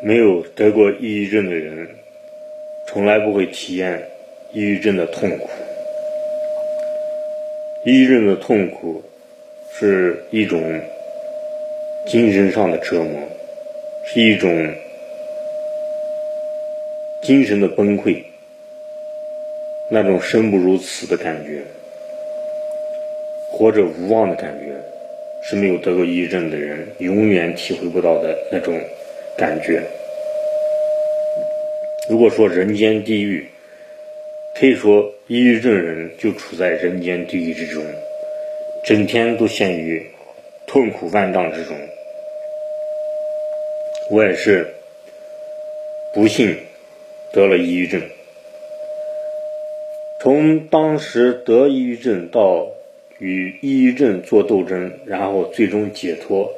没有得过抑郁症的人，从来不会体验抑郁症的痛苦。抑郁症的痛苦是一种精神上的折磨，是一种精神的崩溃，那种生不如死的感觉，活着无望的感觉，是没有得过抑郁症的人永远体会不到的那种。感觉，如果说人间地狱，可以说抑郁症人就处在人间地狱之中，整天都陷于痛苦万丈之中。我也是不幸得了抑郁症，从当时得抑郁症到与抑郁症做斗争，然后最终解脱。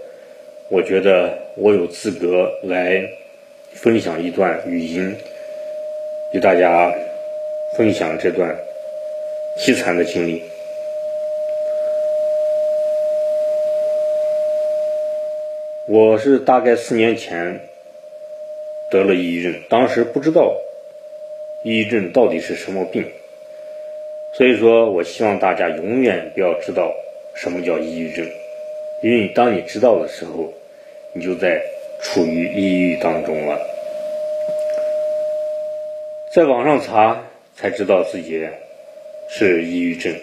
我觉得我有资格来分享一段语音，与大家分享这段凄惨的经历。我是大概四年前得了抑郁症，当时不知道抑郁症到底是什么病，所以说我希望大家永远不要知道什么叫抑郁症，因为当你知道的时候。你就在处于抑郁当中了，在网上查才知道自己是抑郁症，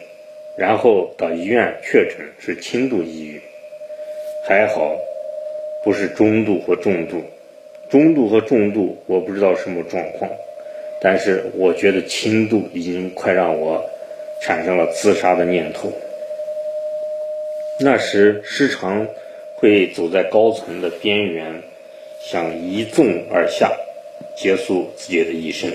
然后到医院确诊是轻度抑郁，还好不是中度或重度，中度和重度我不知道什么状况，但是我觉得轻度已经快让我产生了自杀的念头，那时时常。会走在高层的边缘，想一纵而下，结束自己的一生。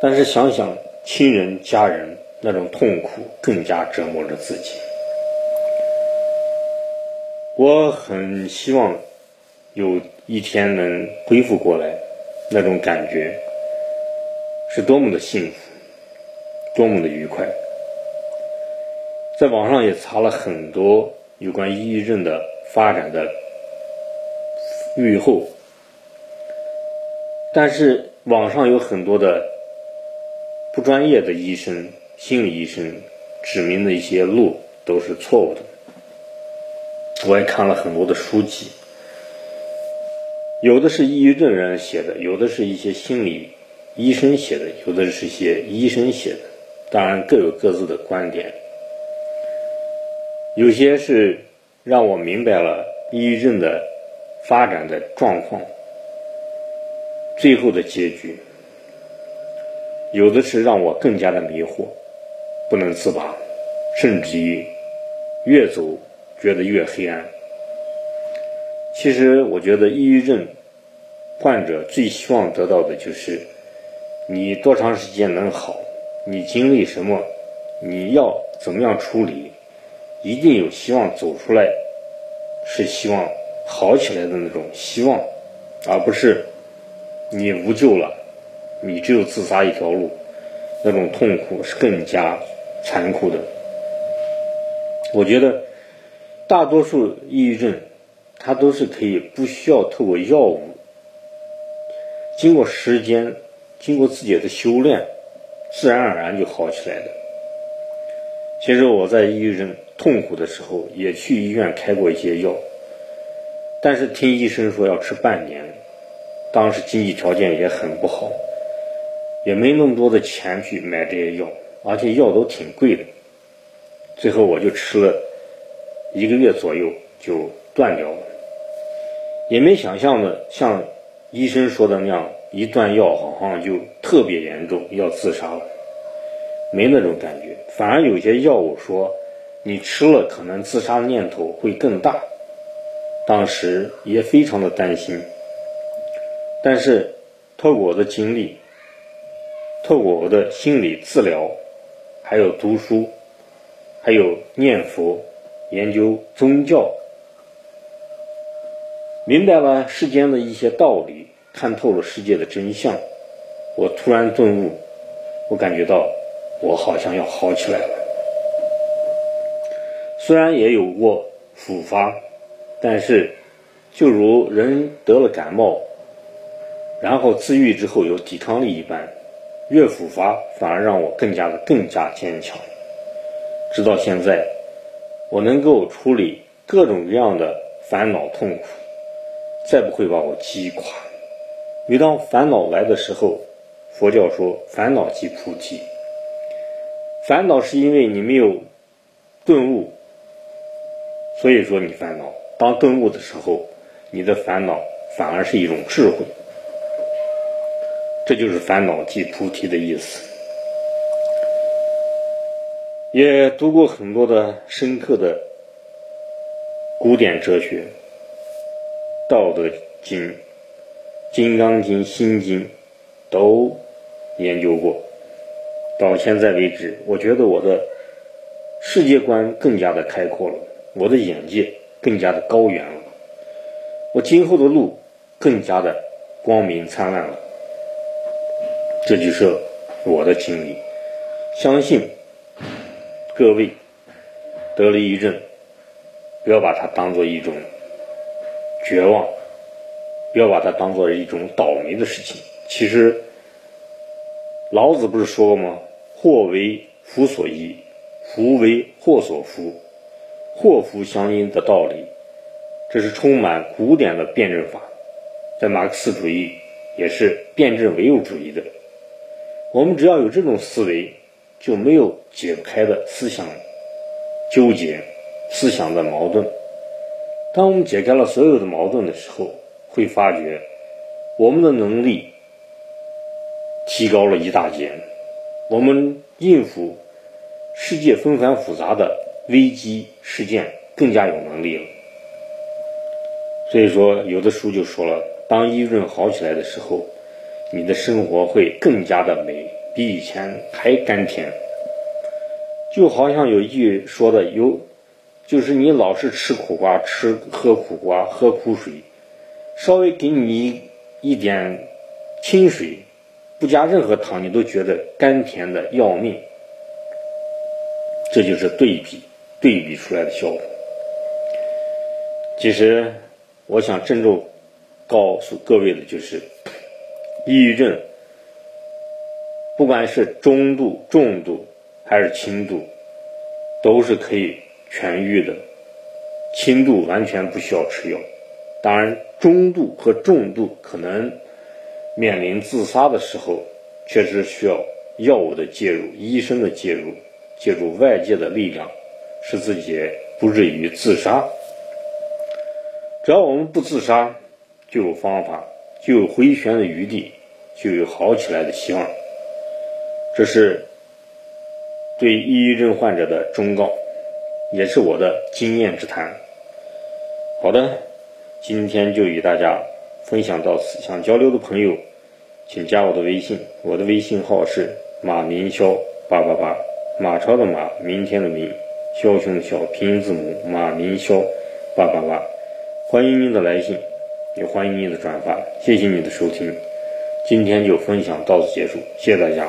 但是想想亲人家人那种痛苦，更加折磨着自己。我很希望有一天能恢复过来，那种感觉是多么的幸福，多么的愉快。在网上也查了很多有关抑郁症的。发展的预后，但是网上有很多的不专业的医生、心理医生指明的一些路都是错误的。我也看了很多的书籍，有的是抑郁症人写的，有的是一些心理医生写的，有的是一些医生写的，当然各有各自的观点，有些是。让我明白了抑郁症的发展的状况，最后的结局，有的是让我更加的迷惑，不能自拔，甚至于越走觉得越黑暗。其实我觉得抑郁症患者最希望得到的就是你多长时间能好，你经历什么，你要怎么样处理。一定有希望走出来，是希望好起来的那种希望，而不是你无救了，你只有自杀一条路，那种痛苦是更加残酷的。我觉得大多数抑郁症，它都是可以不需要透过药物，经过时间，经过自己的修炼，自然而然就好起来的。其实我在抑郁症。痛苦的时候也去医院开过一些药，但是听医生说要吃半年，当时经济条件也很不好，也没那么多的钱去买这些药，而且药都挺贵的。最后我就吃了一个月左右就断掉了，也没想象的像医生说的那样，一断药好像就特别严重要自杀了，没那种感觉，反而有些药物说。你吃了，可能自杀的念头会更大。当时也非常的担心，但是透过我的经历，透过我的心理治疗，还有读书，还有念佛、研究宗教，明白了世间的一些道理，看透了世界的真相，我突然顿悟，我感觉到我好像要好起来了。虽然也有过复发，但是就如人得了感冒，然后自愈之后有抵抗力一般，越复发反而让我更加的更加坚强。直到现在，我能够处理各种各样的烦恼痛苦，再不会把我击垮。每当烦恼来的时候，佛教说烦恼即菩提。烦恼是因为你没有顿悟，所以说你烦恼。当顿悟的时候，你的烦恼反而是一种智慧。这就是烦恼即菩提的意思。也读过很多的深刻的古典哲学，《道德经》《金刚经》《心经》都研究过。到现在为止，我觉得我的世界观更加的开阔了，我的眼界更加的高远了，我今后的路更加的光明灿烂了。这就是我的经历，相信各位得了抑郁症，不要把它当做一种绝望，不要把它当做一种倒霉的事情。其实老子不是说过吗？祸为福所依，福为祸所伏，祸福相因的道理，这是充满古典的辩证法，在马克思主义也是辩证唯物主义的。我们只要有这种思维，就没有解开的思想纠结、思想的矛盾。当我们解开了所有的矛盾的时候，会发觉我们的能力提高了一大截，我们应付世界纷繁复杂的危机事件更加有能力了。所以说，有的书就说了，当抑郁症好起来的时候。你的生活会更加的美，比以前还甘甜。就好像有一句说的，有，就是你老是吃苦瓜，吃喝苦瓜，喝苦水，稍微给你一点清水，不加任何糖，你都觉得甘甜的要命。这就是对比，对比出来的效果。其实，我想郑重告诉各位的就是。抑郁症，不管是中度、重度还是轻度，都是可以痊愈的。轻度完全不需要吃药，当然中度和重度可能面临自杀的时候，确实需要药物的介入、医生的介入，借助外界的力量，使自己不至于自杀。只要我们不自杀，就有方法，就有回旋的余地。就有好起来的希望，这是对抑郁症患者的忠告，也是我的经验之谈。好的，今天就与大家分享到此。想交流的朋友，请加我的微信，我的微信号是马明霄八八八，马超的马，明天的明，枭雄的枭，拼音字母马明霄八八八。欢迎您的来信，也欢迎您的转发。谢谢你的收听。今天就分享到此结束，谢谢大家。